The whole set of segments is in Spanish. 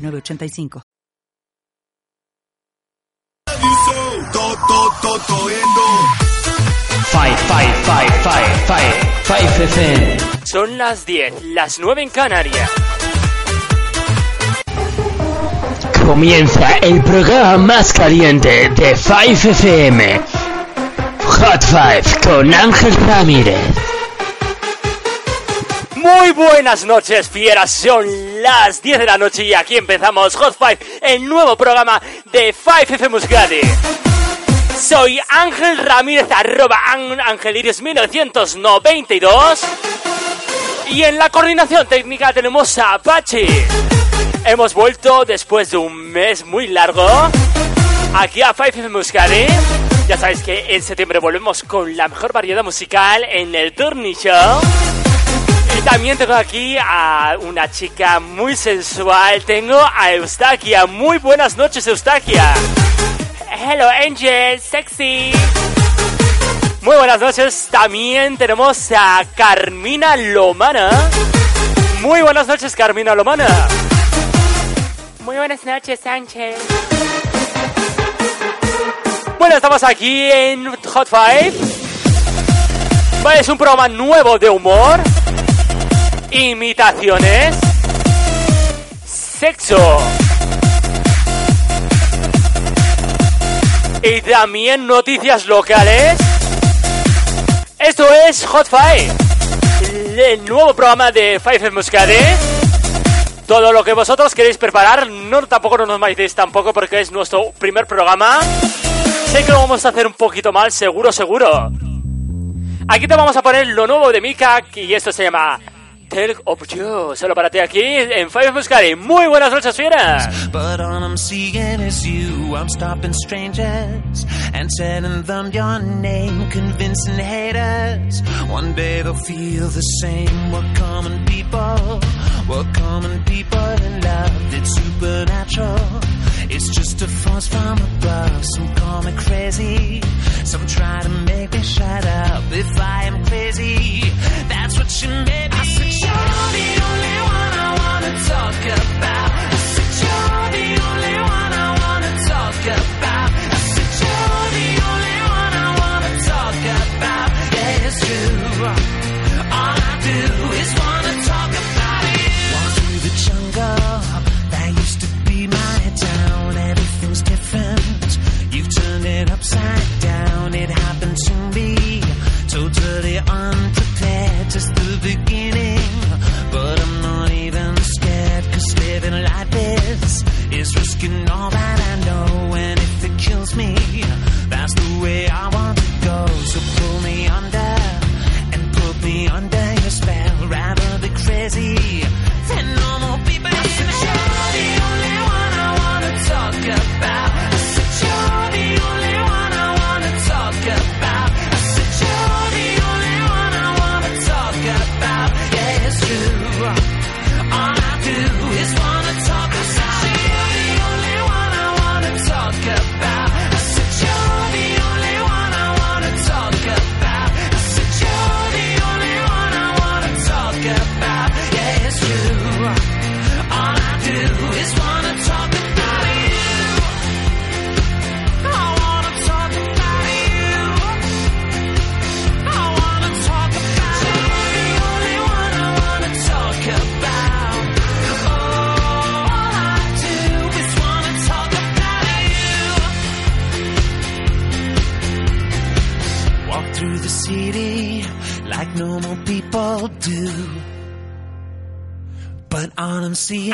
906985. Five, five, five, five, five, five FM. Son las 10, las 9 en Canarias. Comienza el programa más caliente de 5 FM. Hot 5 con Ángel Ramírez. Muy buenas noches, fieras. Son las 10 de la noche y aquí empezamos Hot 5, el nuevo programa de 5 FM Muscati. Soy Ángel Ramírez, arroba Angelirius 1992. Y en la coordinación técnica tenemos a Apache. Hemos vuelto después de un mes muy largo aquí a 5 FM Muscati. Ya sabéis que en septiembre volvemos con la mejor variedad musical en el Tourney Show. Y también tengo aquí a una chica muy sensual. Tengo a Eustaquia. Muy buenas noches, Eustaquia. Hello, Angel. Sexy. Muy buenas noches. También tenemos a Carmina Lomana. Muy buenas noches, Carmina Lomana. Muy buenas noches, Ángel. Bueno, estamos aquí en Hot Five. Es un programa nuevo de humor, imitaciones, sexo y también noticias locales. Esto es Hot Five, el nuevo programa de Five en. Todo lo que vosotros queréis preparar, no tampoco no nos malicéis tampoco porque es nuestro primer programa. Sé que lo vamos a hacer un poquito mal, seguro, seguro. Aquí te vamos a poner lo nuevo de Mika y esto se llama Tell of You. Solo para ti aquí en Five Muscari. Muy buenas noches, fieras. But all I'm seeing is you. I'm stopping strangers and telling them your name, convincing haters. One day they'll feel the same. We're common people. We're common people in love. It's supernatural. It's just a force from above. Some call me crazy. Some try to make me shut up. If I am crazy, that's what you made me. I said, you're the only one I wanna talk about. I said, you're the only one I wanna talk about. I said, you're the only one I wanna talk about. Yeah, it's true. It upside down. It happened to me. Totally unprepared. Just the beginning. But I'm not even scared. Cause living like this is risking all that I know. And if it kills me, that's the way I want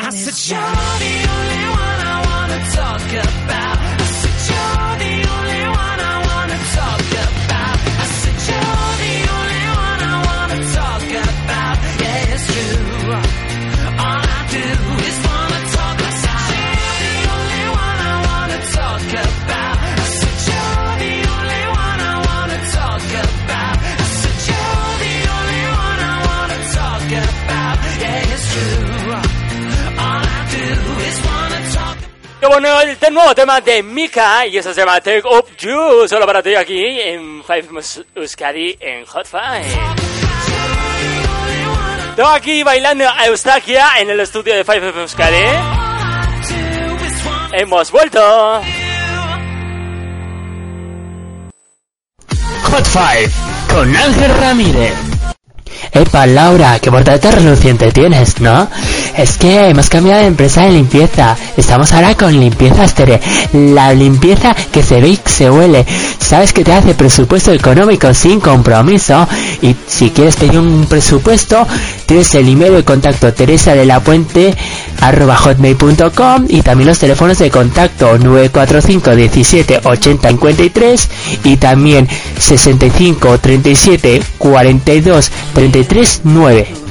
I is said, you're nuevo tema de Mika y eso se llama Take Up You, solo para ti aquí en Five Euskadi en Hot Five. Tengo aquí bailando a Eustaquia en el estudio de Five Euskadi. Hemos vuelto. Hot Five con Ángel Ramírez. Epa, Laura, qué portada reluciente tienes, ¿no? Es que hemos cambiado de empresa de limpieza. Estamos ahora con Limpieza Astere. La limpieza que se ve y se huele. Sabes que te hace presupuesto económico sin compromiso. Y si quieres pedir un presupuesto, tienes el email de contacto teresa de la puente arroba hotmail.com y también los teléfonos de contacto 945 17 80 53 y también 65 37 42 33 9.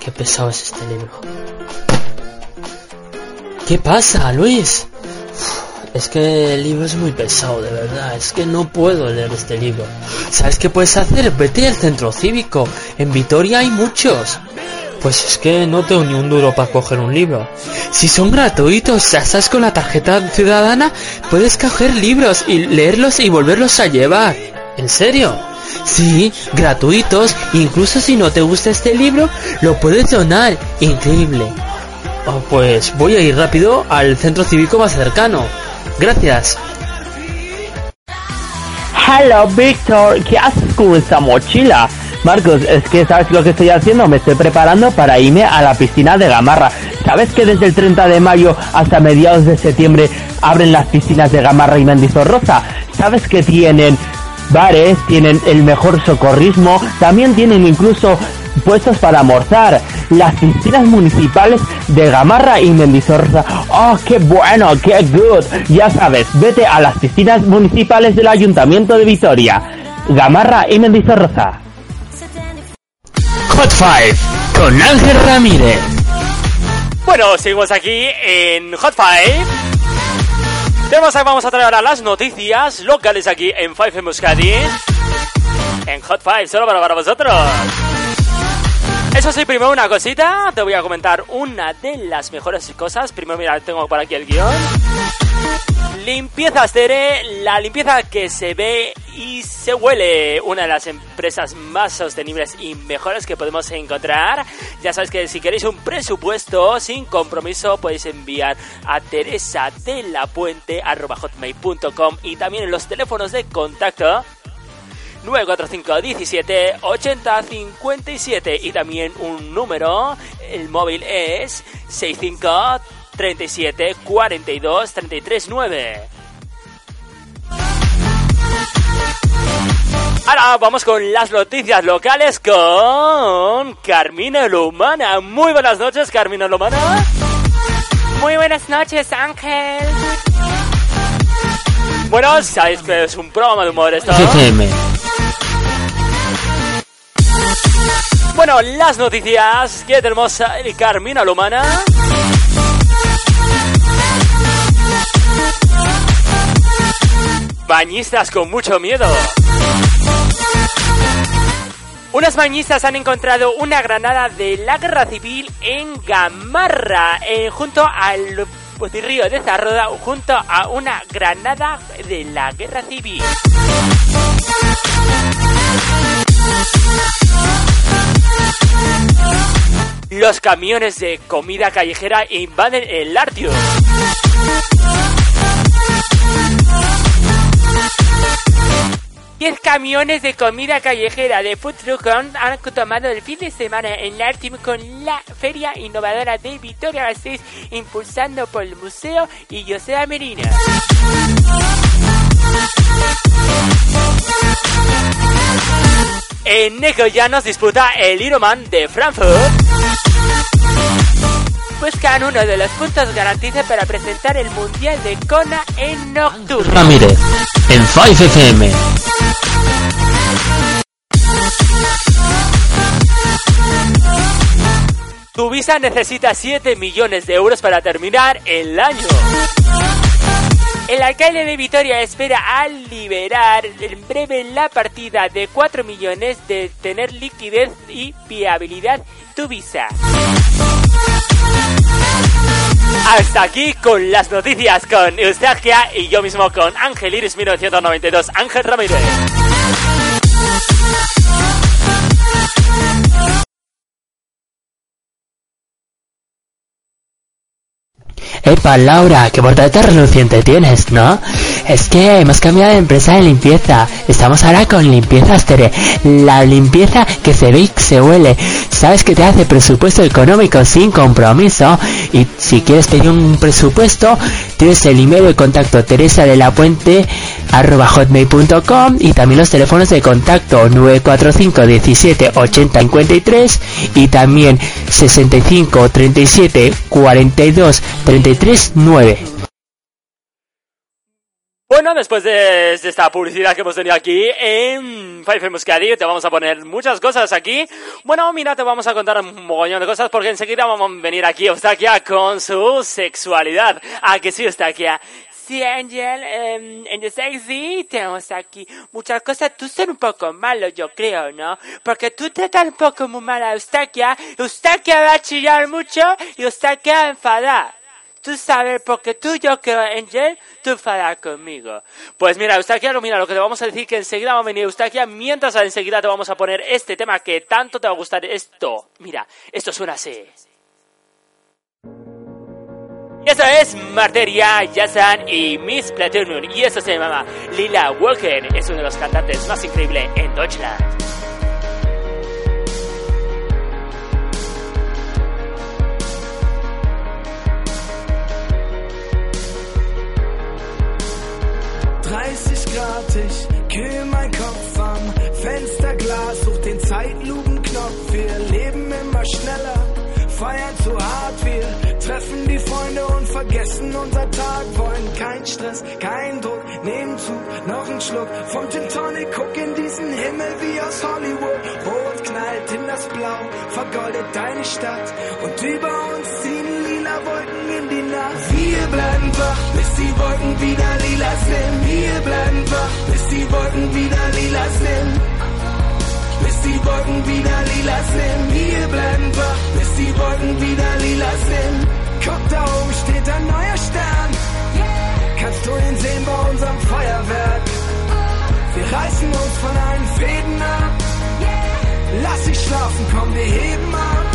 Qué pesado es este libro. ¿Qué pasa, Luis? Es que el libro es muy pesado, de verdad. Es que no puedo leer este libro. ¿Sabes qué puedes hacer? Vete al centro cívico. En Vitoria hay muchos. Pues es que no tengo ni un duro para coger un libro. Si son gratuitos, ya estás con la tarjeta ciudadana, puedes coger libros y leerlos y volverlos a llevar. ¿En serio? Sí, gratuitos, incluso si no te gusta este libro, lo puedes donar. Increíble. Oh, pues voy a ir rápido al centro cívico más cercano. Gracias. Hello, Víctor. ¿Qué haces con esa mochila? Marcos, es que ¿sabes lo que estoy haciendo? Me estoy preparando para irme a la piscina de Gamarra. ¿Sabes que desde el 30 de mayo hasta mediados de septiembre abren las piscinas de Gamarra y Mendizorroza? ¿Sabes que tienen bares, tienen el mejor socorrismo, también tienen incluso puestos para almorzar. Las piscinas municipales de Gamarra y Mendizorroza. ¡Oh, qué bueno! ¡Qué good! Ya sabes, vete a las piscinas municipales del Ayuntamiento de Vitoria. Gamarra y Mendizorroza. Hot Five con Ángel Ramírez. Bueno, seguimos aquí en Hot Five. Tenemos, vamos a traer ahora las noticias locales aquí en Five en Euskadi. En Hot Five, solo para, para vosotros. Eso sí, primero una cosita. Te voy a comentar una de las mejores cosas. Primero, mira, tengo por aquí el guion. Limpieza Astere, la limpieza que se ve y se huele. Una de las empresas más sostenibles y mejores que podemos encontrar. Ya sabes que si queréis un presupuesto sin compromiso podéis enviar a teresa de la puente hotmail.com y también en los teléfonos de contacto 945 17 80 57 y también un número, el móvil es 65 37 42 33 9. Ahora vamos con las noticias locales con Carmina Lumana. Muy buenas noches, Carmina Lumana. Muy buenas noches, Ángel. Bueno, sabéis que es un programa de humor esto. Bueno, las noticias que tenemos eh, Carmina Lumana. Bañistas con mucho miedo. Unas bañistas han encontrado una granada de la guerra civil en Gamarra, eh, junto al río de Zarroda, junto a una granada de la guerra civil. Los camiones de comida callejera invaden el Lartio. 10 camiones de comida callejera de Food Truck han tomado el fin de semana en la con la feria innovadora de Vitoria Gasteiz, impulsando por el museo y José Merina. En Neco nos disputa el Ironman de Frankfurt. Buscan uno de los puntos garantiza para presentar el Mundial de Kona en octubre. Ramírez, en 5FM. Tu visa necesita 7 millones de euros para terminar el año. El alcalde de Vitoria espera al liberar en breve la partida de 4 millones de tener liquidez y viabilidad tu visa. Hasta aquí con las noticias con Eustaquia y yo mismo con Ángel Iris 1992, Ángel Ramírez. Epa, Laura, qué portada reluciente tienes, ¿no? Es que hemos cambiado de empresa de limpieza. Estamos ahora con Limpieza Astere. La limpieza que se ve y se huele. Sabes que te hace presupuesto económico sin compromiso. Y si quieres pedir un presupuesto, tienes el email de contacto teresa de la puente arroba hotmail.com y también los teléfonos de contacto 945 17 80 53 y también 65 37 42 33 9. Bueno, después de, esta publicidad que hemos tenido aquí en Five Caddy, te vamos a poner muchas cosas aquí. Bueno, mira, te vamos a contar un mogollón de cosas porque enseguida vamos a venir aquí Eustaquia con su sexualidad. ¿A que sí, Eustaquia? Sí, Angel, en The Sexy tenemos aquí muchas cosas. Tú eres un poco malo, yo creo, ¿no? Porque tú tratas un poco muy mal a Eustaquia. Eustaquia va a chillar mucho y Eustaquia va a enfadar. Tú sabes, porque tú, yo creo, Angel, tú enfadas conmigo. Pues mira, Eustaquia, mira, lo que te vamos a decir que enseguida va a venir Eustaquia, mientras enseguida te vamos a poner este tema que tanto te va a gustar. Esto, mira, esto suena así. Y eso es Marteria, Yazan y Miss Platinum. Y eso se llama Lila Walker. Es uno de los cantantes más increíbles en Deutschland. Grad, ich kühl mein Kopf am Fensterglas, such den Zeitlupenknopf. Wir leben immer schneller, feiern zu hart, wir treffen die Freunde und vergessen unser Tag. Wollen kein Stress, kein Druck, nehmen zu, noch ein Schluck vom Gin Tonic. Guck in diesen Himmel wie aus Hollywood. Rot knallt in das Blau, vergoldet deine Stadt. Und über uns ziehen lila Wolken in die Nacht. Wir bleiben wach, bis die Wolken wieder lila sind. Wir bleiben wach, bis die Wolken wieder lila sind bis die Wolken wieder lila sind. Wir bleiben wach, bis die Wolken wieder lila sind. Guck, da oben steht ein neuer Stern. Kannst du ihn sehen bei unserem Feuerwerk? Wir reißen uns von allen Fäden ab. Lass dich schlafen, komm, wir heben ab.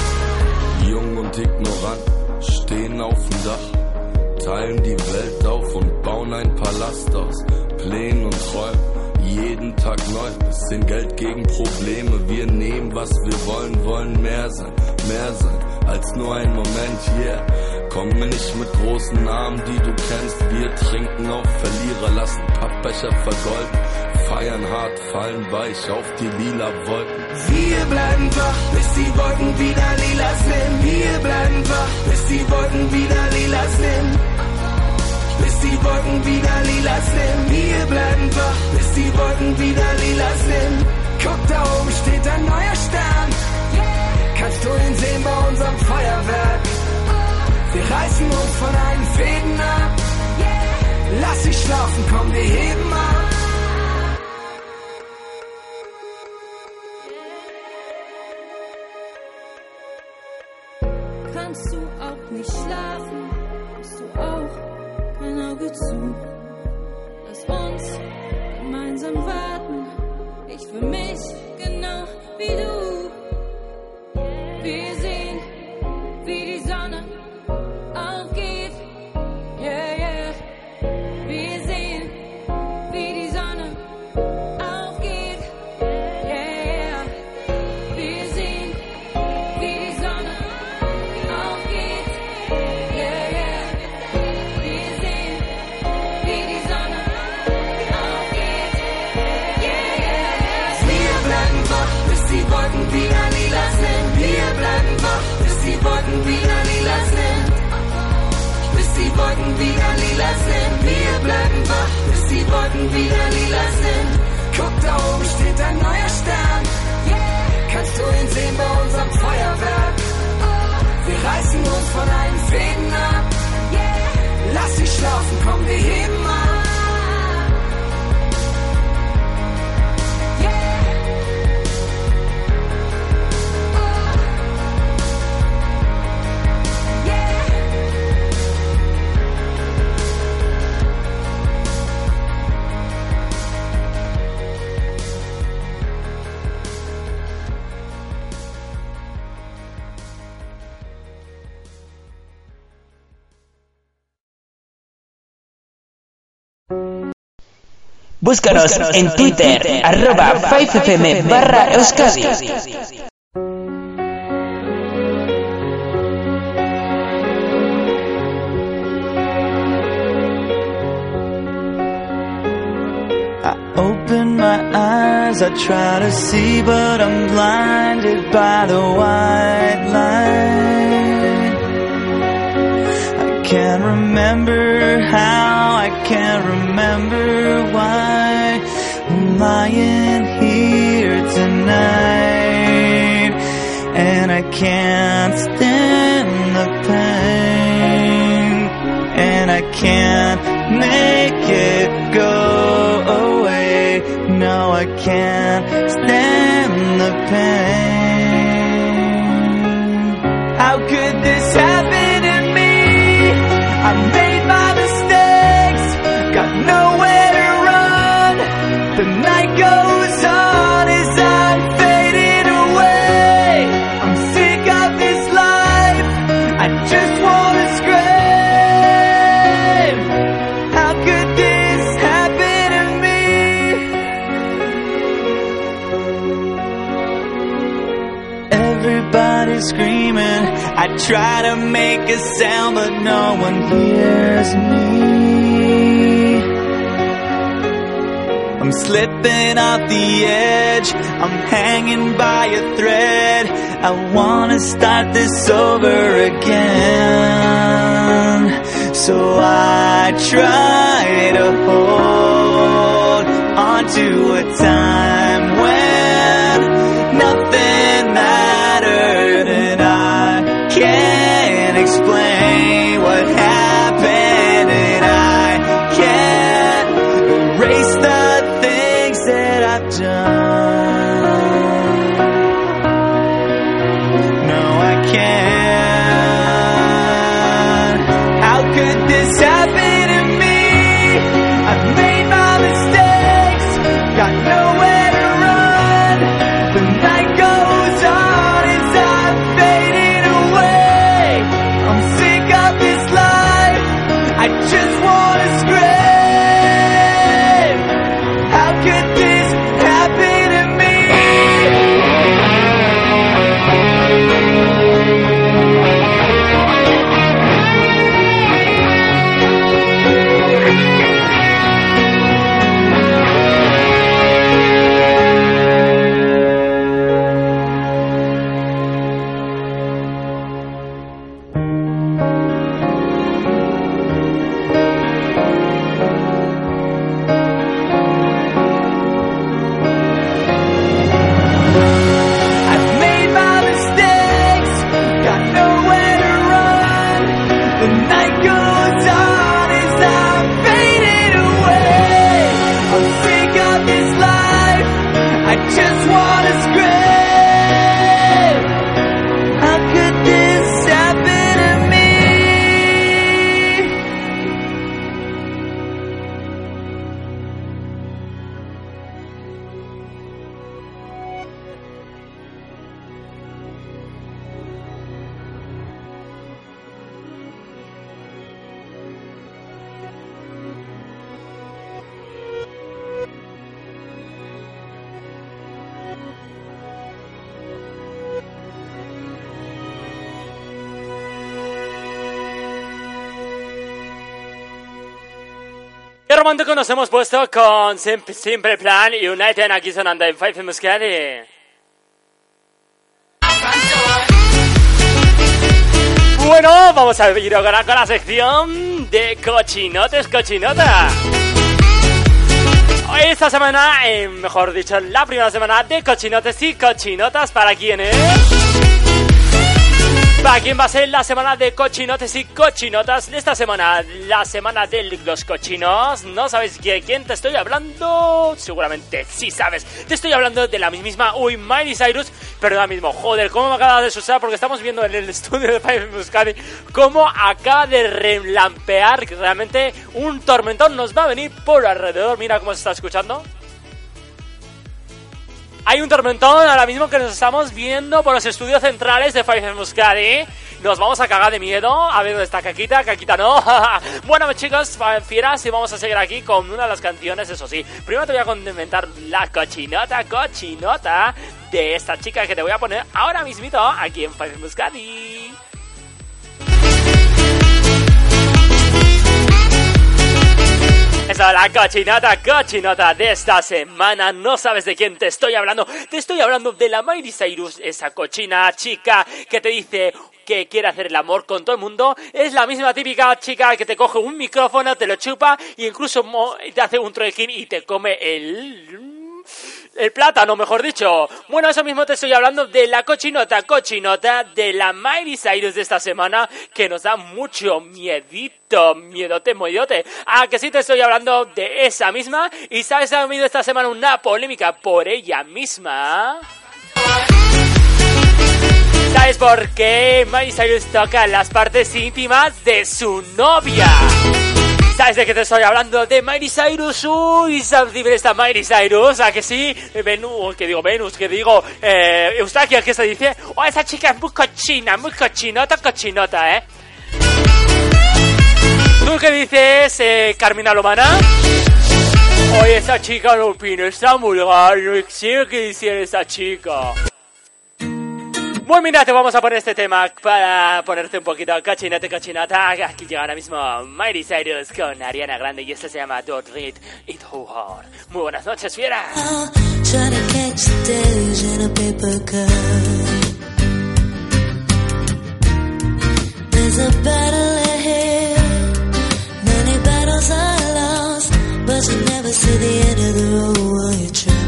Jung und ignorant stehen auf dem Dach, teilen die Welt auf und bauen ein Palast aus Plänen und Träumen jeden Tag neu. Bisschen Geld gegen Probleme. Wir nehmen, was wir wollen, wollen mehr sein, mehr sein als nur ein Moment, yeah. Komm mir nicht mit großen Namen, die du kennst. Wir trinken auf Verlierer, lassen Pappbecher vergolden. Feiern hart, fallen weich auf die lila Wolken. Wir bleiben wach, bis die Wolken wieder lila sind. Wir bleiben wach, bis die Wolken wieder lila sind. Bis die Wolken wieder lila sind. Wir bleiben wach, bis die Wolken wieder lila sind. Guck, da oben steht ein neuer Stern. Kannst du ihn sehen bei unserem Feuerwerk? Wir reißen uns von allen Fäden ab. Lass dich schlafen, komm, wir heben ab. Wieder lila sind. Guck, da oben steht ein neuer Stern. Kannst du ihn sehen bei unserem Feuerwerk? Wir reißen uns von allen Fäden ab. Lass dich schlafen, komm, wir heben ab. Búscanos en Twitter, arroba 5fm barra Euskadi. Open my eyes, I try to see, but I'm blinded by the white light. Can't remember how, I can't remember why I'm lying here tonight. And I can't stand the pain, and I can't make it go away. No, I can't stand the pain. Try to make a sound, but no one hears me. I'm slipping off the edge. I'm hanging by a thread. I wanna start this over again. So I try to hold on to a time Qué romántico nos hemos puesto con Sim- Simple Plan United aquí sonando en Five Muscari. Bueno, vamos a ir ahora con la sección de cochinotes, cochinota. Hoy esta semana, eh, mejor dicho, la primera semana de cochinotes y cochinotas para quienes... ¿Para quién va a ser la semana de cochinotes y cochinotas? Esta semana, la semana de los cochinos. ¿No sabes de quién te estoy hablando? Seguramente sí sabes. Te estoy hablando de la misma Uy Miley Cyrus. Pero ahora mismo, joder, cómo me acaba de asustar porque estamos viendo en el estudio de Five Muscari cómo acaba de relampear. Realmente un tormentón nos va a venir por alrededor. Mira cómo se está escuchando. Hay un tormentón ahora mismo que nos estamos viendo por los estudios centrales de Five Muscadi. Nos vamos a cagar de miedo. A ver dónde está Caquita. Caquita no. bueno, chicos, fieras, y vamos a seguir aquí con una de las canciones, eso sí. Primero te voy a comentar la cochinota, cochinota de esta chica que te voy a poner ahora mismito aquí en Five Muscadi. Esa es la cochinota, cochinota de esta semana. No sabes de quién te estoy hablando. Te estoy hablando de la Miley Cyrus, esa cochina chica que te dice que quiere hacer el amor con todo el mundo. Es la misma típica chica que te coge un micrófono, te lo chupa y incluso te hace un trekking y te come el el plátano, mejor dicho. Bueno, eso mismo te estoy hablando de la cochinota, cochinota de la Miley Cyrus de esta semana, que nos da mucho miedito, miedote, miedote. Ah, que sí te estoy hablando de esa misma. Y sabes, ha habido esta semana una polémica por ella misma. ¿Sabes por qué Miley Cyrus toca las partes íntimas de su novia? ¿Sabes de qué te estoy hablando? De Miley Cyrus. Uy, ¿sabes de esta Miley Cyrus? ¿A que sí? Venus, que digo Venus, que digo eh, Eustaquia, ¿qué se dice? Oh, esa chica es muy cochina, muy cochinota, cochinota, ¿eh? ¿Tú qué dices, eh, Carmina Lomana? Oye, esa chica no opino, está muy raro, no sé qué dice esa chica. Bueno, mira, te vamos a poner este tema para ponerte un poquito cachinate, cachinata. Aquí llega ahora mismo Mighty Cyrus con Ariana Grande y este se llama Don't Read It Hard. Muy buenas noches, fiera. There's a battle ahead, many battles I lost, but you never see the end of the road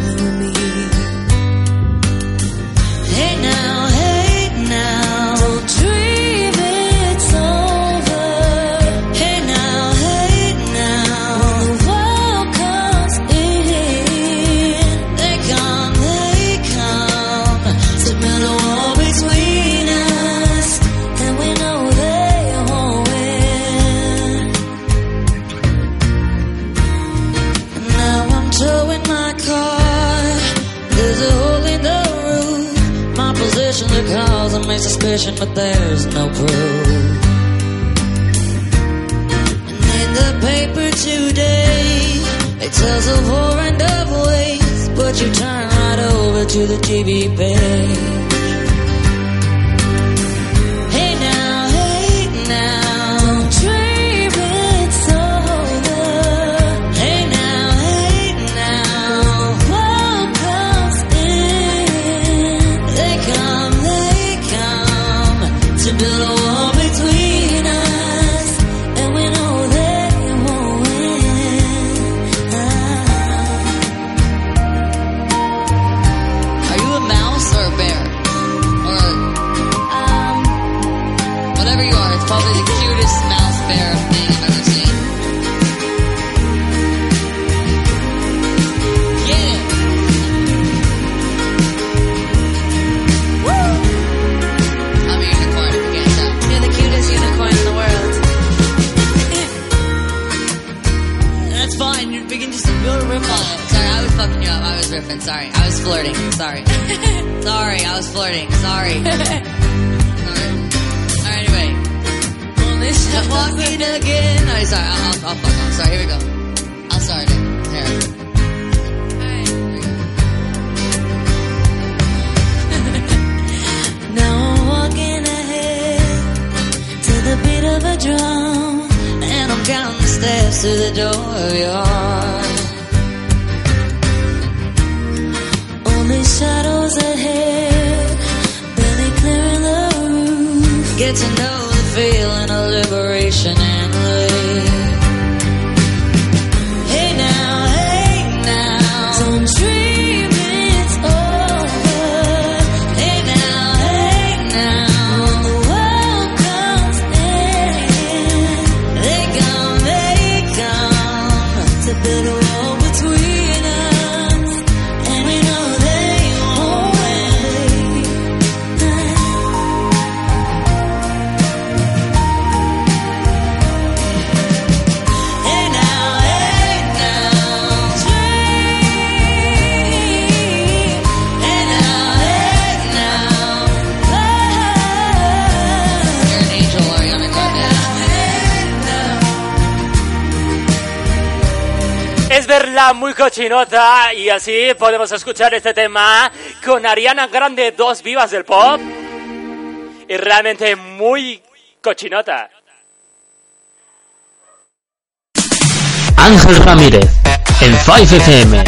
my suspicion, but there's no proof. And in the paper today, it tells of horror and of ways, but you turn right over to the TV page. Sorry, I was flirting. Sorry. sorry, I was flirting. Sorry. sorry. Alright, anyway. Stop walking again. Alright, sorry. I'll, I'll, I'll fuck off. Sorry, here we go. I'll start it. Here. beat of a drum And I'm counting the steps to the door of your heart shadows ahead, barely clearing the roof. Get to know the feeling of liberation and relief. Cochinota y así podemos escuchar este tema con Ariana Grande, dos vivas del pop y realmente muy cochinota. Ángel Ramírez, en 5FM.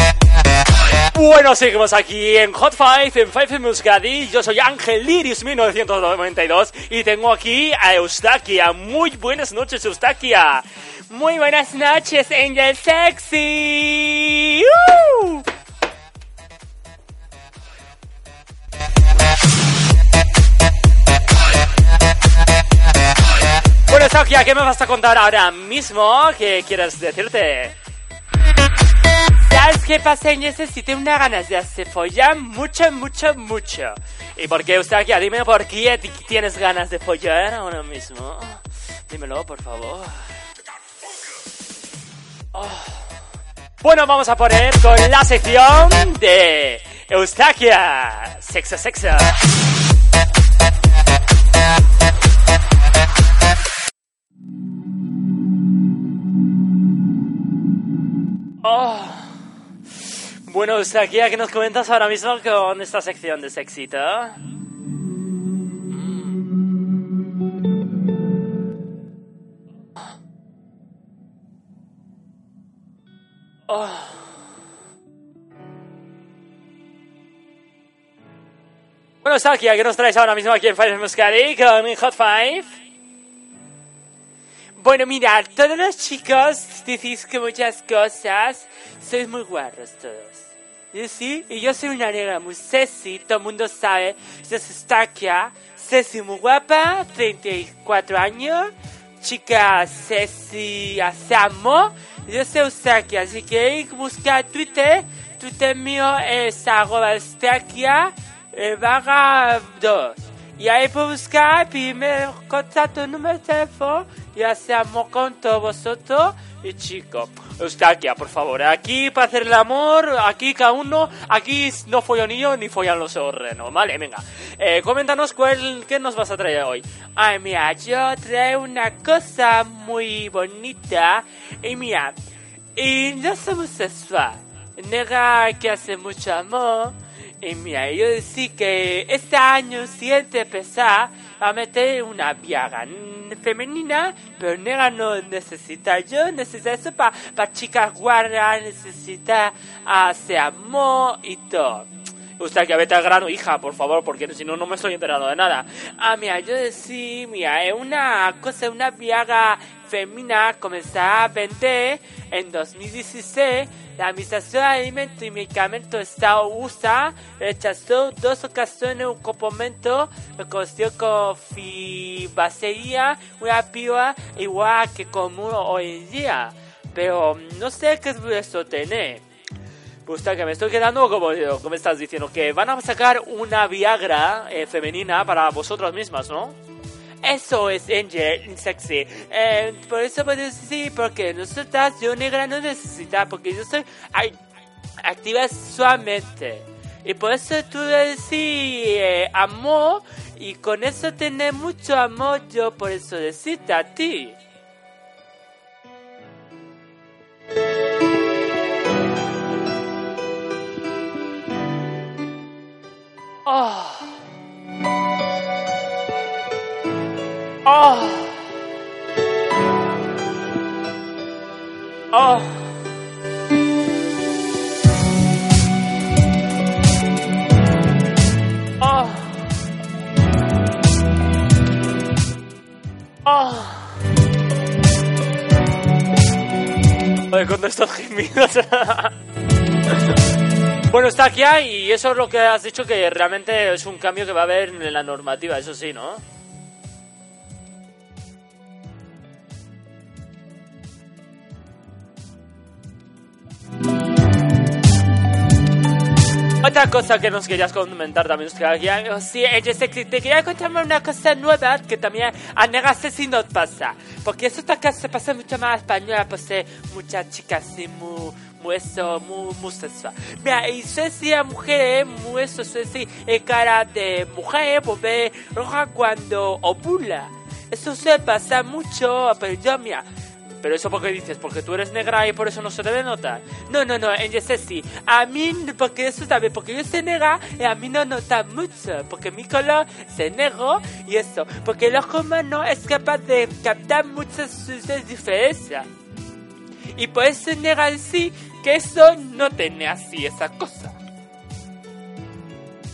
Bueno, seguimos aquí en Hot Five, en Five Muscadi. Yo soy Ángel Lirius 1992 y tengo aquí a Eustaquia. Muy buenas noches, Eustaquia. Muy buenas noches, Angel Sexy. ¡Uh! Bueno, Eustaquia, ¿qué me vas a contar ahora mismo? ¿Qué quieres decirte? ¿Sabes qué pasa? Necesité una ganas de hacer follar mucho, mucho, mucho. ¿Y por qué, Eustaquia? Dime por qué ti- tienes ganas de follar ahora mismo. Dímelo, por favor. Oh. Bueno, vamos a poner con la sección de Eustaquia. Sexa, sexa. Oh. Bueno, Eustaquia, ¿qué nos comentas ahora mismo con esta sección de sexito? Oh. Bueno, Eustaquia, ¿qué nos traes ahora mismo aquí en Five Muscari con Hot Five? Bueno, mirad, todos los chicos decís que muchas cosas. Sois muy guarros todos. ¿Y sí? Y yo soy una negra muy sexy, todo el mundo sabe. Yo soy Stakia, sexy muy guapa, 34 años. Chica sexy, asamo. Yo soy Eustaquia, así que hay que buscar Twitter. Twitter mío es arroba Eustaquia eh, barra 2. Y ahí puedo buscar, pedirme contacto, número de teléfono y hacemos con todos vosotros y chicos. Eustaquia, por favor, aquí para hacer el amor, aquí cada uno, aquí no follan yo ni follan los horrenos, ¿vale? Venga, eh, coméntanos cuál, qué nos vas a traer hoy. Ay, mira, yo traigo una cosa muy bonita. Y mira, y no somos sexual. Nega que hace mucho amor. Y mira, yo decía que este año siguiente empezar a meter una viaga femenina, pero nega no necesita. Yo necesito eso para chicas guardas, necesita hacer amor y todo. Eustaquia, vete al grano, hija, por favor, porque si no, no me estoy enterando de nada. Ah, mira, yo decía, mira, es una cosa, una viaga femina comenzará a vender en 2016. La Administración de Alimentos y Medicamentos de Estado USA rechazó dos ocasiones un complemento conocido como fibacería, una piba igual que común hoy en día. Pero no sé qué es eso tener. Gusta que me estoy quedando como, como estás diciendo, que van a sacar una Viagra eh, femenina para vosotras mismas, ¿no? Eso es Angel Sexy. Eh, por eso puedo decir, porque nosotras, yo negra no necesita, porque yo soy activa sexualmente. Y por eso tú decís eh, amor, y con eso tener mucho amor, yo por eso decirte a ti. Oh. Oh. Oh. Oh. Oh. Oye, con estos gemidos. bueno, está aquí y eso es lo que has dicho que realmente es un cambio que va a haber en la normativa, eso sí, ¿no? Otra cosa que nos querías comentar también, Eustaquia, Oh, Sí, te quería contarme una cosa nueva que también a negarse si no pasa. Porque eso acá se pasa mucho más española, pues ser muchas chicas así muy, muy eso, muy, muy sexual. Mira, y Suecia, mujer, muy eso, Suecia, es cara de mujer, pues ve roja cuando ovula. Eso se pasa mucho, pero yo, mira, Pero eso porque dices, porque tú eres negra y por eso no se debe notar. No, no, no, en sé sí. A mí, porque eso también, porque yo soy negra y a mí no nota mucho, porque mi color es negro y eso. Porque el ojo humano es capaz de captar muchas diferencias. Y por eso negar sí que eso no tiene así esa cosa.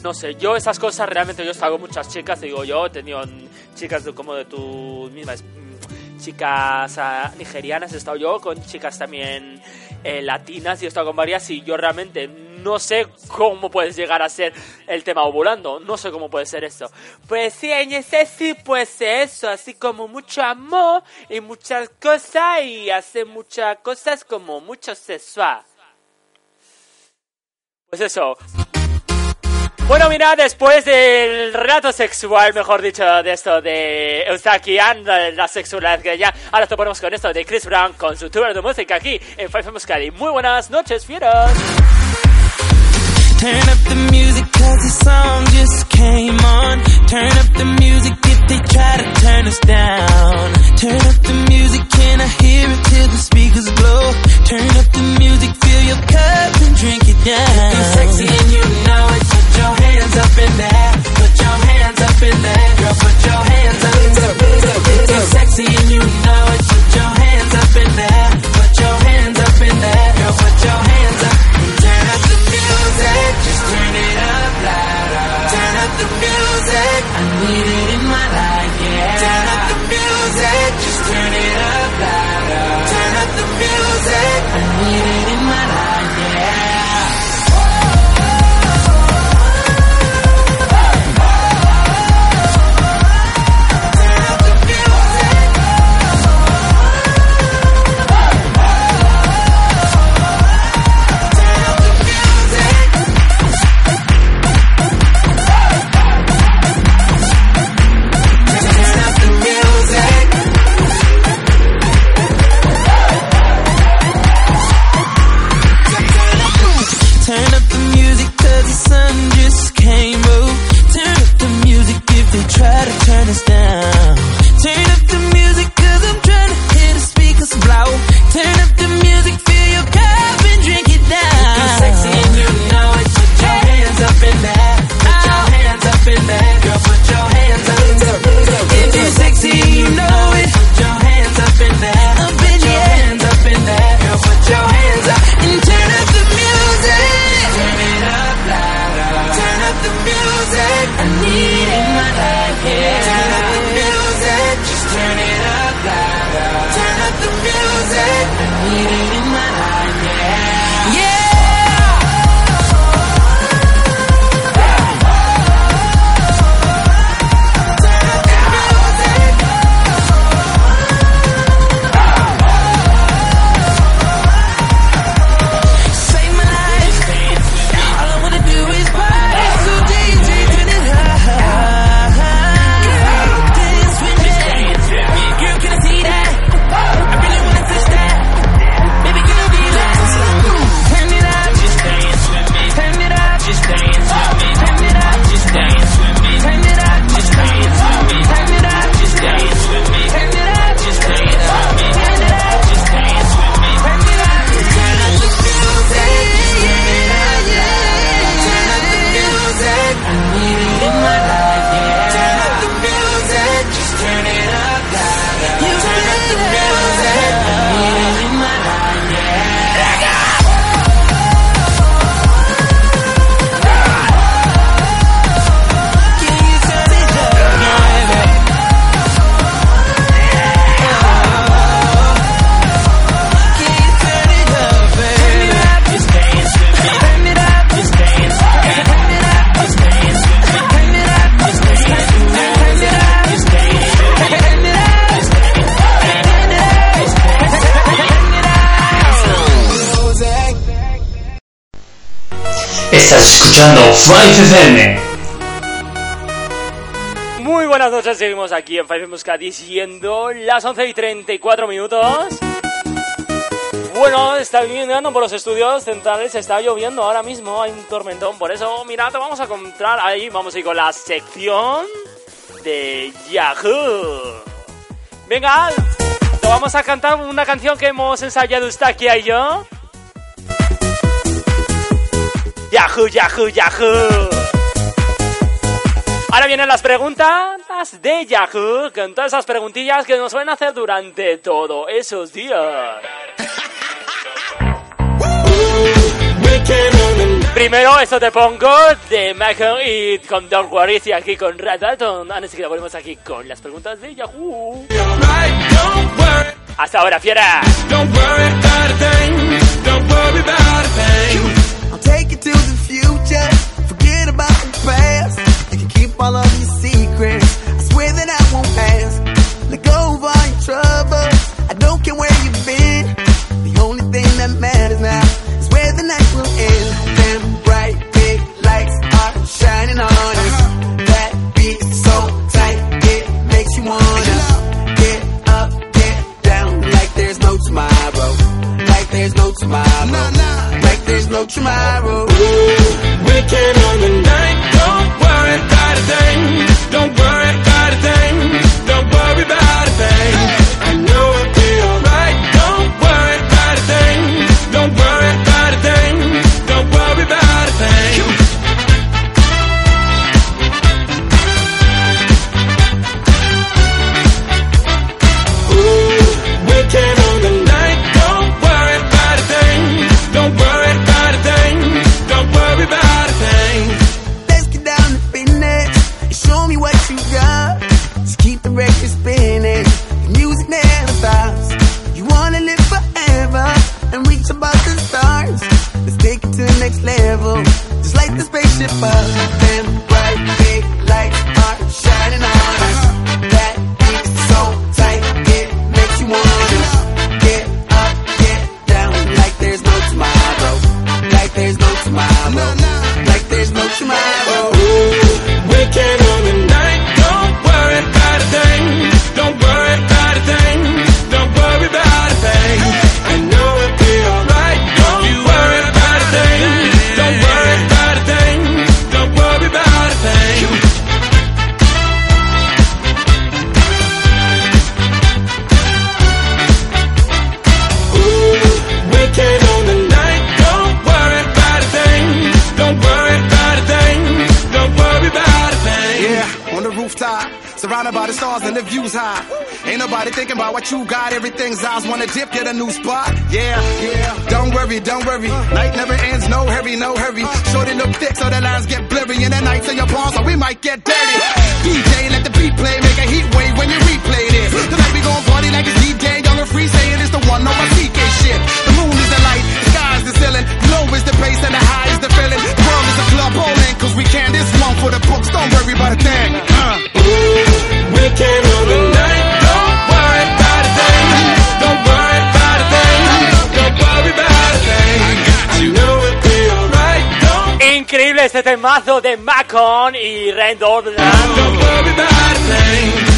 No sé, yo esas cosas realmente yo con muchas chicas, digo yo, he tenido chicas de, como de tu misma chicas ah, nigerianas, he estado yo con chicas también eh, latinas y he estado con varias y yo realmente no sé cómo puedes llegar a ser el tema ovulando, no sé cómo puede ser eso. Pues sí, en ese sí, pues eso, así como mucho amor y muchas cosas y hacer muchas cosas como mucho sexual. Pues eso. Bueno, mira, después del relato sexual, mejor dicho, de esto de Eusaki and la, la sexualidad que ya, ahora te ponemos con esto de Chris Brown con su tour de música aquí en Five Muscali. Muy buenas noches, fieros. Turn up the music cause the song just came on. Turn up the music if they try to turn us down. Turn up the music, can I hear it till the speakers blow? Turn up the music, fill your cup and drink it down. If you're sexy and you know it, your hands up in there. Put your hands up in there. Girl, put your hands up in there. If Escuchando 5FM. Muy buenas noches, seguimos aquí en Five Muscat siendo las 11 y 34 minutos. Bueno, está lloviendo por los estudios centrales, está lloviendo ahora mismo, hay un tormentón, por eso, mira, te vamos a encontrar ahí, vamos a ir con la sección de Yahoo. Venga, momento. Vamos a cantar una canción que hemos ensayado Eustaquia y yo. Yahoo, Yahoo, Yahoo. Ahora vienen las preguntas de Yahoo, con todas esas preguntillas que nos suelen hacer durante todos esos días. Primero, esto te pongo de Michael y con Don't Worry y aquí con Red Dalton. Ah, enseguida volvemos aquí con las preguntas de Yahoo. Hasta ahora, fiera. Don't worry a. Don't worry a. I'll take you to the future. Forget about the past. You can keep all of your secrets. I swear that I won't ask. Let go of all your troubles. I don't care where you've rooftop, surrounded by the stars and the views high. Ain't nobody thinking about what you got. Everything's eyes wanna dip, get a new spot. Yeah, yeah. Don't worry, don't worry. Night never ends, no hurry, no hurry. Shorty look thick, so the lines get blurry. And the nights in your palms, so we might get dirty. DJ, let the beat play, make a heat wave when you replay this. Tonight we gon' party like it's DJ, young and free, saying it's the one on my CK shit. The moon is the light, ceiling. Low is the bass and the high is the feeling. The world is a club bowling, cause we can this one for the books. Don't worry about a thing. Uh. Weekend on the night. Don't worry about a thing. Don't worry about a thing. Don't worry about a thing. I know it'll be alright. Don't Increíble este temazo de Macon y Randall. worry about a thing.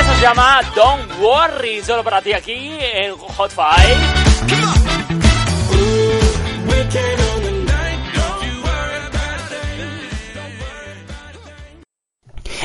Eso se llama Don't Worry, solo para ti aquí en Hot Five.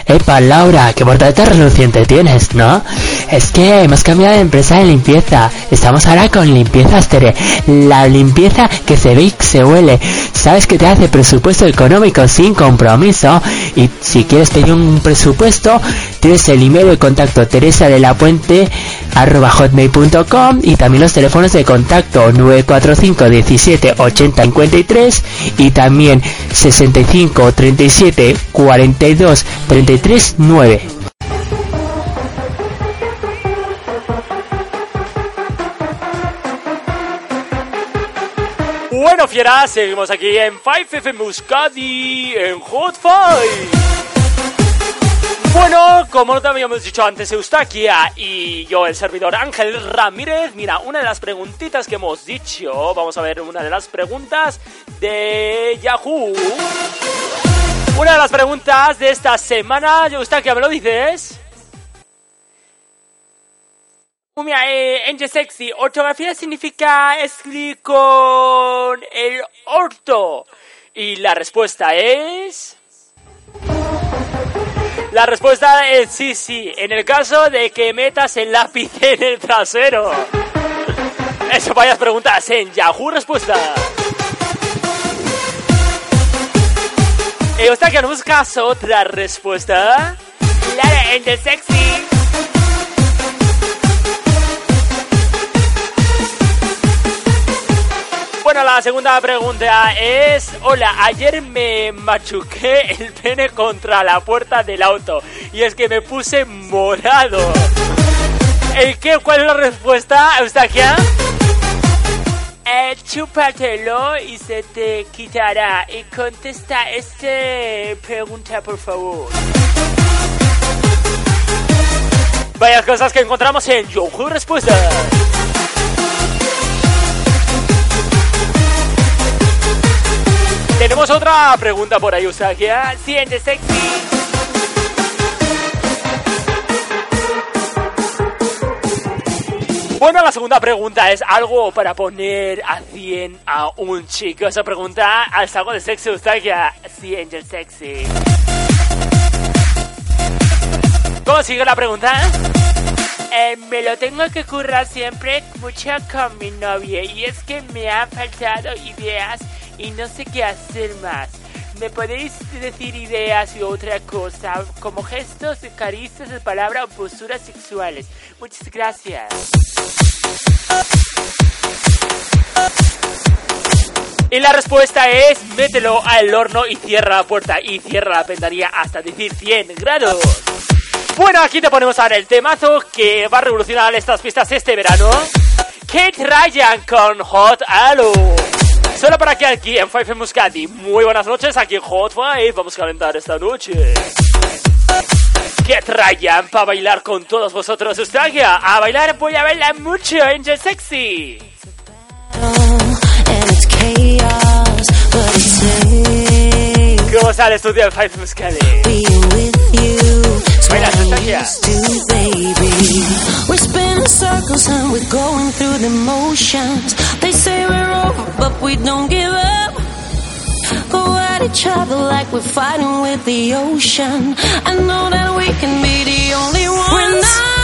Epa, Laura, qué portada reluciente tienes, ¿no? Es que hemos cambiado de empresa de limpieza. Estamos ahora con Limpieza Astere. La limpieza que se ve y se huele. Sabes que te hace presupuesto económico sin compromiso. Y si quieres pedir un presupuesto, tienes el email de contacto teresa de la puente arroba hotmail.com y también los teléfonos de contacto 945 17 80 53 y también 65 37 42 33 9. Bueno, fieras, seguimos aquí en 5FM Muscadi, en Hot Five. Bueno, como te habíamos dicho antes, Eustaquia y yo, el servidor Ángel Ramírez, mira, una de las preguntitas que hemos dicho, vamos a ver una de las preguntas de Yahoo. Una de las preguntas de esta semana, Eustaquia, ¿me lo dices? Mira, eh, Enge Sexy, ortografía significa escribir con el orto. Y la respuesta es... La respuesta es sí, sí, en el caso de que metas el lápiz en el trasero. Eso varias preguntas en Yahoo Respuesta. Eh, ¿Usted que no buscas otra respuesta? Claro, en The Sexy. Bueno, la segunda pregunta es, hola, ayer me machuqué el pene contra la puerta del auto y es que me puse morado. ¿El qué? ¿Cuál es la respuesta, Eustaquia? Eh, chúpatelo y se te quitará. Y contesta esta pregunta, por favor. Varias cosas que encontramos en Yahoo Respuesta. Tenemos otra pregunta por ahí, Eustaquia. Siente sexy. Bueno, la segunda pregunta es algo para poner a 100 a un chico. Esa pregunta es algo de sexy, Eustaquia. Sí, Angel Sexy. ¿Cómo sigue la pregunta? Eh, me lo tengo que currar siempre mucho con mi novia y es que me han faltado ideas y no sé qué hacer más. ¿Me podéis decir ideas y otra cosa, como gestos, caricias de palabra o posturas sexuales? Muchas gracias. Y la respuesta es, mételo al horno y cierra la puerta y cierra la ventanilla hasta decir 100 grados. Bueno, aquí te ponemos ahora el temazo que va a revolucionar estas pistas este verano. Kate Ryan con Hot Halo. Solo para aquí, aquí en Five Muscati. Muy buenas noches, aquí en Hot Five. Vamos a calentar esta noche. Kate Ryan para bailar con todos vosotros. Eustaquia, a bailar voy a bailar mucho, Angel Sexy. ¿Cómo sale el estudio de Five Muscati? I'm used to, baby. We're spinning circles and we're going through the motions. They say we're over, but we don't give up. Go at each other like we're fighting with the ocean. I know that we can be the only ones.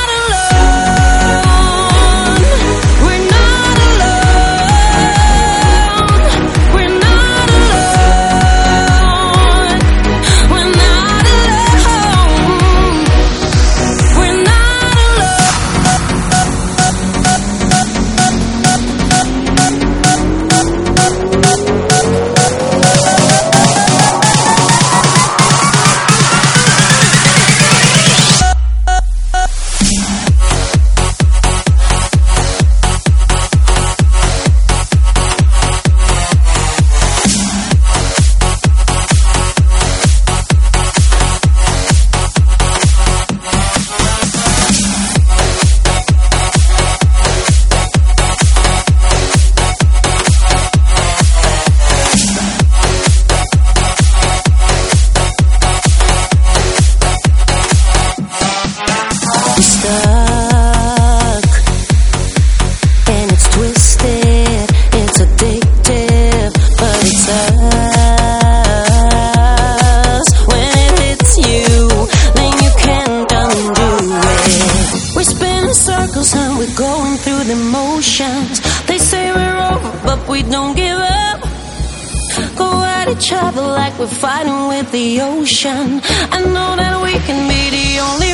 We're fighting with the ocean. I know that we can be the only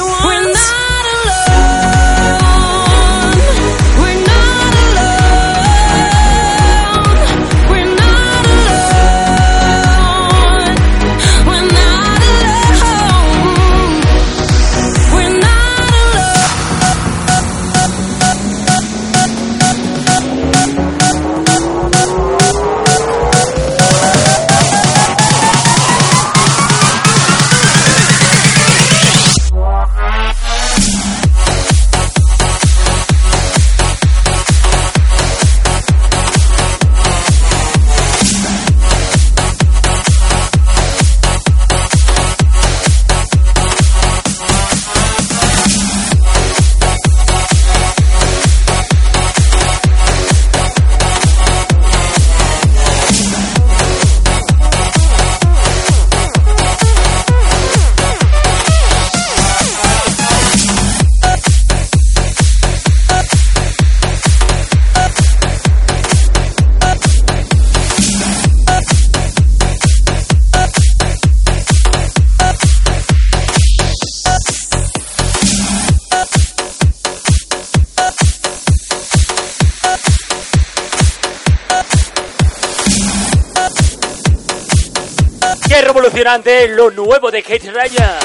revolucionante, lo nuevo de Kate Ryan.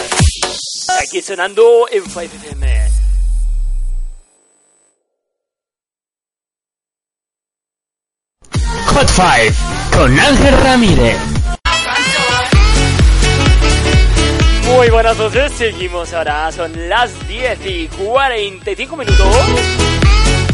Aquí sonando en 5FM. Hot 5 con Ángel Ramírez. Muy buenas noches, seguimos ahora, son las 10 y 45 minutos.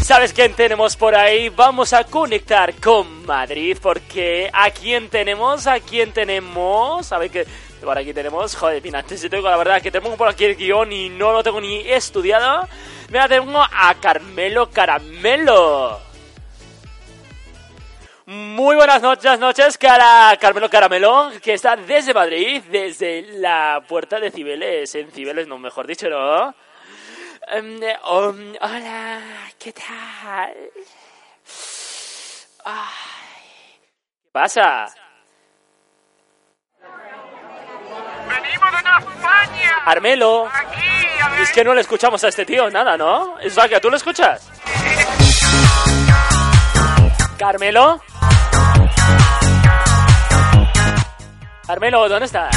¿Sabes quién tenemos por ahí? Vamos a conectar con Madrid porque ¿a quién tenemos? ¿A quién tenemos? A ver que por aquí tenemos, joder, mira, antes te digo la verdad que tengo por aquí el guion y no lo tengo ni estudiado. Mira, tengo a Carmelo Caramelo. Muy buenas noches, noches, cara Carmelo Caramelo, que está desde Madrid, desde la puerta de Cibeles, en Cibeles, no, mejor dicho, ¿no? Eh, um, hola, ¿qué tal? Ay, ¿Qué pasa? ¡Venimos de España! Carmelo, es que no le escuchamos a este tío, nada, ¿no? Es que ¿tú lo escuchas? Carmelo. Carmelo, ¿dónde estás?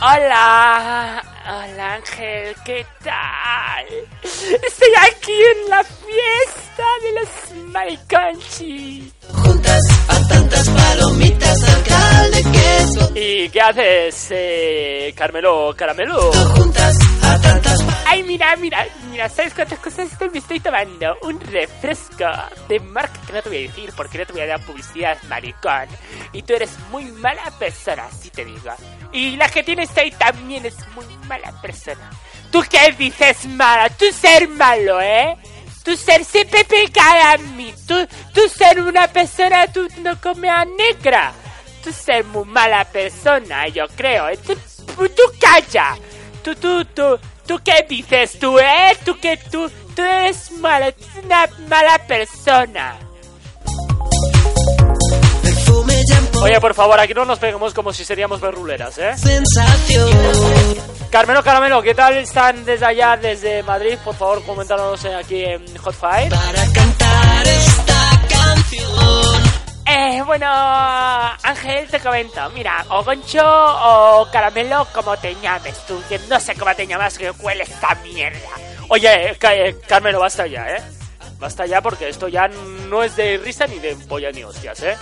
Hola, hola Ángel, ¿qué tal? Estoy aquí en la fiesta de los mariconchi. Juntas a tantas palomitas, alcalde queso. ¿Y qué haces, eh, Carmelo Caramelo? Juntas a tantas Ay, mira, mira, mira, ¿sabes cuántas cosas estoy, me estoy tomando? Un refresco de marca que no te voy a decir porque no te voy a dar publicidad, maricón. Y tú eres muy mala persona, así te digo. Y la que tienes ahí también es muy mala persona. ¿Tú qué dices mala? Tú ser malo, ¿eh? Tú ser siempre pegada a mí. Tú, tú ser una persona, tú no comes a negra. Tú ser muy mala persona, yo creo. ¿eh? Tú, tú calla. Tú, tú, tú, tú qué dices tú, ¿eh? Tú que tú, tú eres mala, tú eres una mala persona. Oye, por favor, aquí no nos peguemos como si seríamos berruleras, ¿eh? sensación. Carmelo Caramelo, ¿qué tal están desde allá, desde Madrid? Por favor, coméntanos aquí en Hot Fire. Para cantar esta canción. Eh, bueno, Ángel, te comento. Mira, o Goncho o Caramelo, como te llames tú. Que no sé cómo te llamas, que huele esta mierda. Oye, eh, Carmelo, basta ya, ¿eh? Basta ya porque esto ya no es de risa ni de polla ni hostias, ¿eh?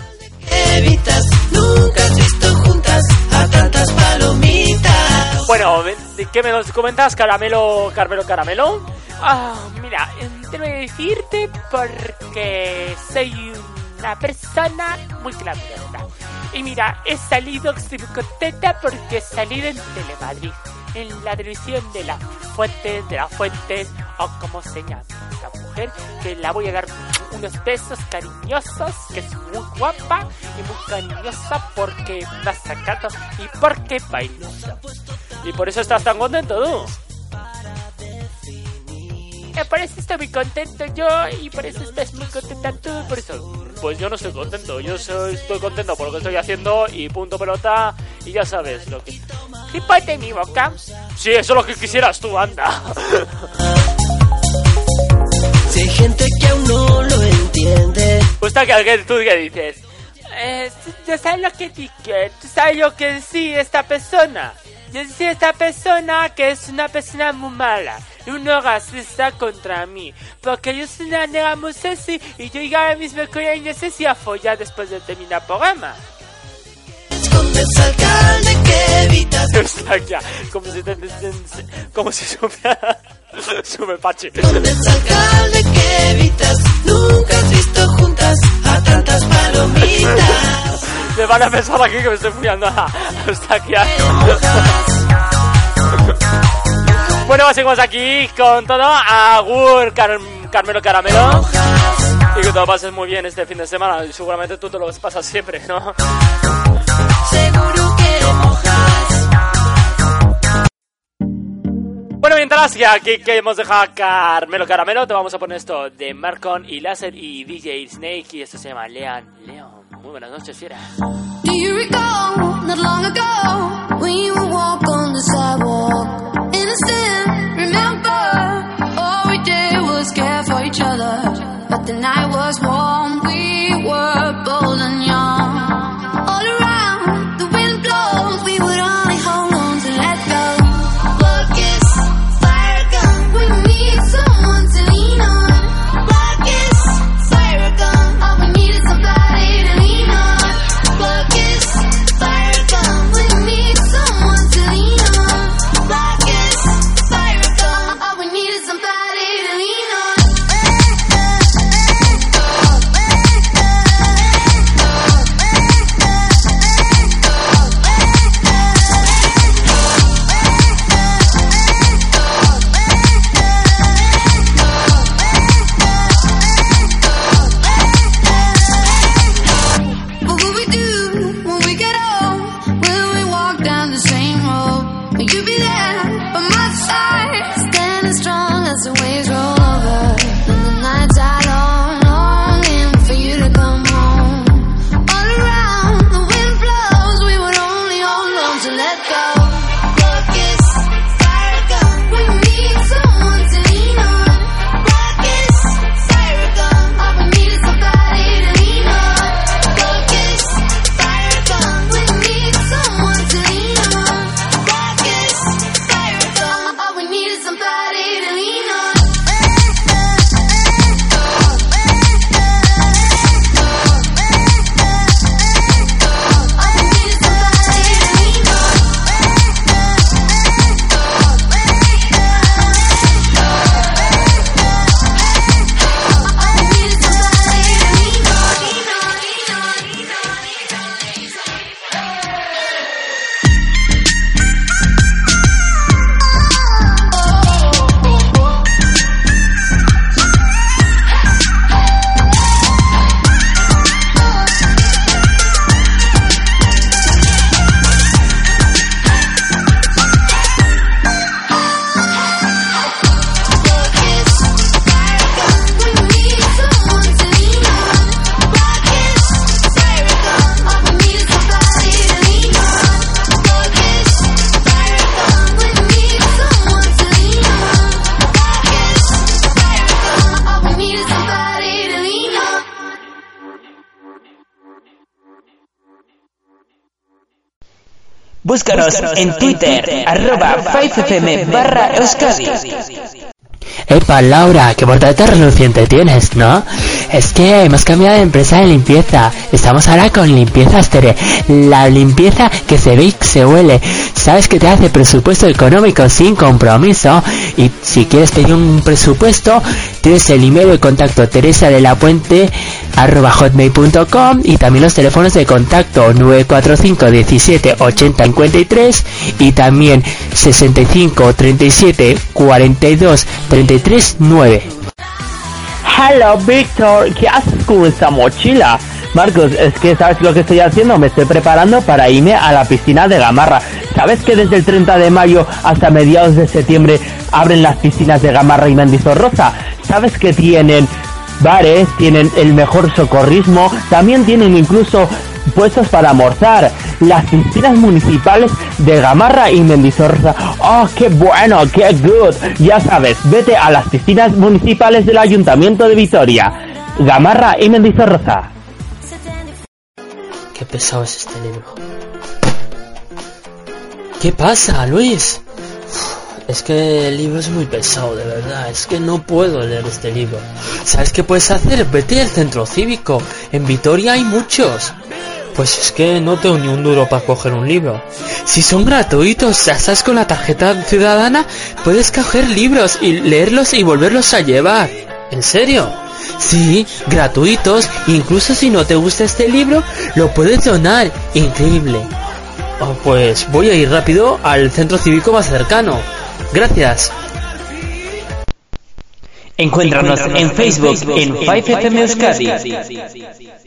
Evitas, nunca has visto juntas a tantas palomitas. Bueno, ¿de ¿qué me comentas, Caramelo, Carmelo Caramelo? Ah, mira, eh, debo decirte porque soy una persona muy clamorosa. Y mira, he salido, estoy muy contenta porque he salido en Telemadrid, en la televisión de las fuentes, de las fuentes, o como se llama esta mujer, que la voy a dar unos besos cariñosos, que es muy guapa y muy cariñosa porque me ha sacado y porque bailo. Y por eso estás tan contento, tú. Por eso estoy muy contento yo y por eso estás muy contenta tú, por eso. Pues yo no estoy contento, yo soy- estoy contento por lo que estoy haciendo y punto pelota y ya sabes lo que... ¿Qué mi boca? Sí, eso es lo que quisieras tú, anda. Si hay gente que aún no lo entiende. Pues está que que- tú qué dices. Eh, ¿tú sabes lo que dije? ¿Tú sabes lo que sí esta persona? Yo sí esta persona que es una persona muy mala y una racista contra mí. Porque yo soy una negra muy sexy y yo llego ahora mismo con ella y no sé si a follar después de terminar el programa. Escondes alcalde que evitas. Ya, como si te... como si supiera... Sube pache. Escondes alcalde que evitas. Nunca has visto juntas a tantas palomitas. Me van a pensar aquí que me estoy follando a Eustaquia. Bueno, seguimos aquí con todo. Agur, Car- Carmelo Caramelo. Y que te lo pases muy bien este fin de semana. Y seguramente tú te lo pasas siempre, ¿no? Seguro que mojas. Bueno, mientras que aquí que hemos dejado a Carmelo Caramelo, te vamos a poner esto de Marcon y Láser y DJ Snake. Y esto se llama Leon. Leon. Muy buenas noches, fiera. You recall not long ago you would walk on the sidewalk? Innocent, remember? We for each other. But the night was warm, we were bold Búscanos en Twitter, arroba 5fm barra Euskadi. Epa, Laura, qué portada reluciente tienes, ¿no? Es que hemos cambiado de empresa de limpieza. Estamos ahora con Limpieza Astere. La limpieza que se ve y se huele. Sabes que te hace presupuesto económico sin compromiso. Y si quieres pedir un presupuesto, tienes el email de contacto teresa de la puente arroba hotmail.com y también los teléfonos de contacto 945 17 80 53 y también 65 37 42 33 9. Hello, Víctor, ¿qué haces con esa mochila? Marcos, es que ¿sabes lo que estoy haciendo? Me estoy preparando para irme a la piscina de Gamarra. ¿Sabes que desde el 30 de mayo hasta mediados de septiembre abren las piscinas de Gamarra y Mendizorroza? ¿Sabes que tienen bares, tienen el mejor socorrismo, también tienen incluso puestos para almorzar. Las piscinas municipales de Gamarra y Mendizorroza. ¡Oh, qué bueno! ¡Qué good! Ya sabes, vete a las piscinas municipales del Ayuntamiento de Vitoria. Gamarra y Mendizorroza. Qué pesado es este libro. ¿Qué pasa, Luis? Es que el libro es muy pesado, de verdad. Es que no puedo leer este libro. ¿Sabes qué puedes hacer? Vete al centro cívico. En Vitoria hay muchos. Pues es que no tengo ni un duro para coger un libro. Si son gratuitos, ya sabes, con la tarjeta ciudadana, puedes coger libros y leerlos y volverlos a llevar. ¿En serio? Sí, gratuitos. Incluso si no te gusta este libro, lo puedes donar. Increíble. Oh, pues voy a ir rápido al centro cívico más cercano. Gracias. Encuéntranos en Facebook en 5FM Euskadi.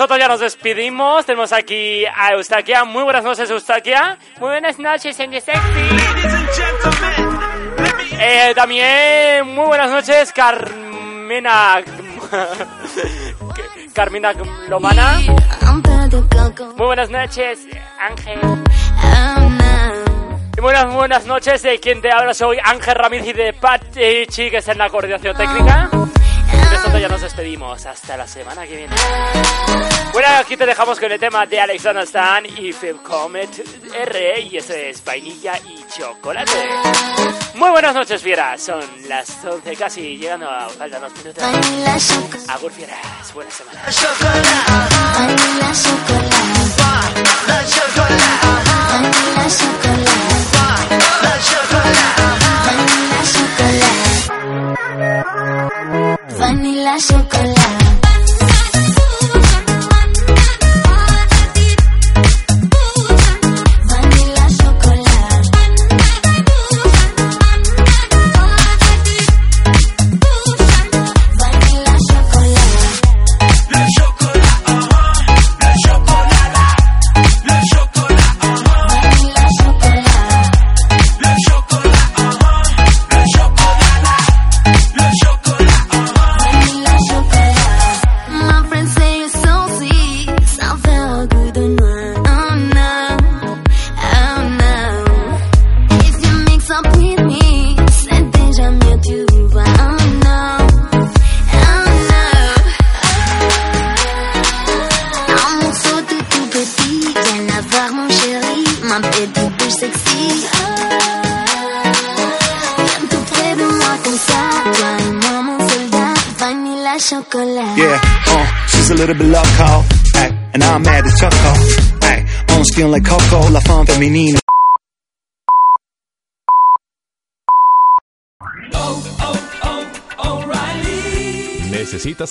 Nosotros ya nos despedimos. Tenemos aquí a Eustaquia. Muy buenas noches, Eustaquia. Muy buenas noches The Sexy. Eh, también, muy buenas noches, Carmena. Carmina Lomana. Muy buenas noches, Ángel. Y buenas, buenas noches de quien te habla soy Ángel Ramírez y de Pachi, que es en la coordinación técnica. Nosotros ya nos despedimos. Hasta la semana que viene. Bueno, aquí te dejamos con el tema de Alexander Stan y Phil Comet R. Y eso es vainilla y chocolate. Muy buenas noches, fieras. Son las 11 casi, llegando a faltan dos minutos. Agur, fieras. Buena semana.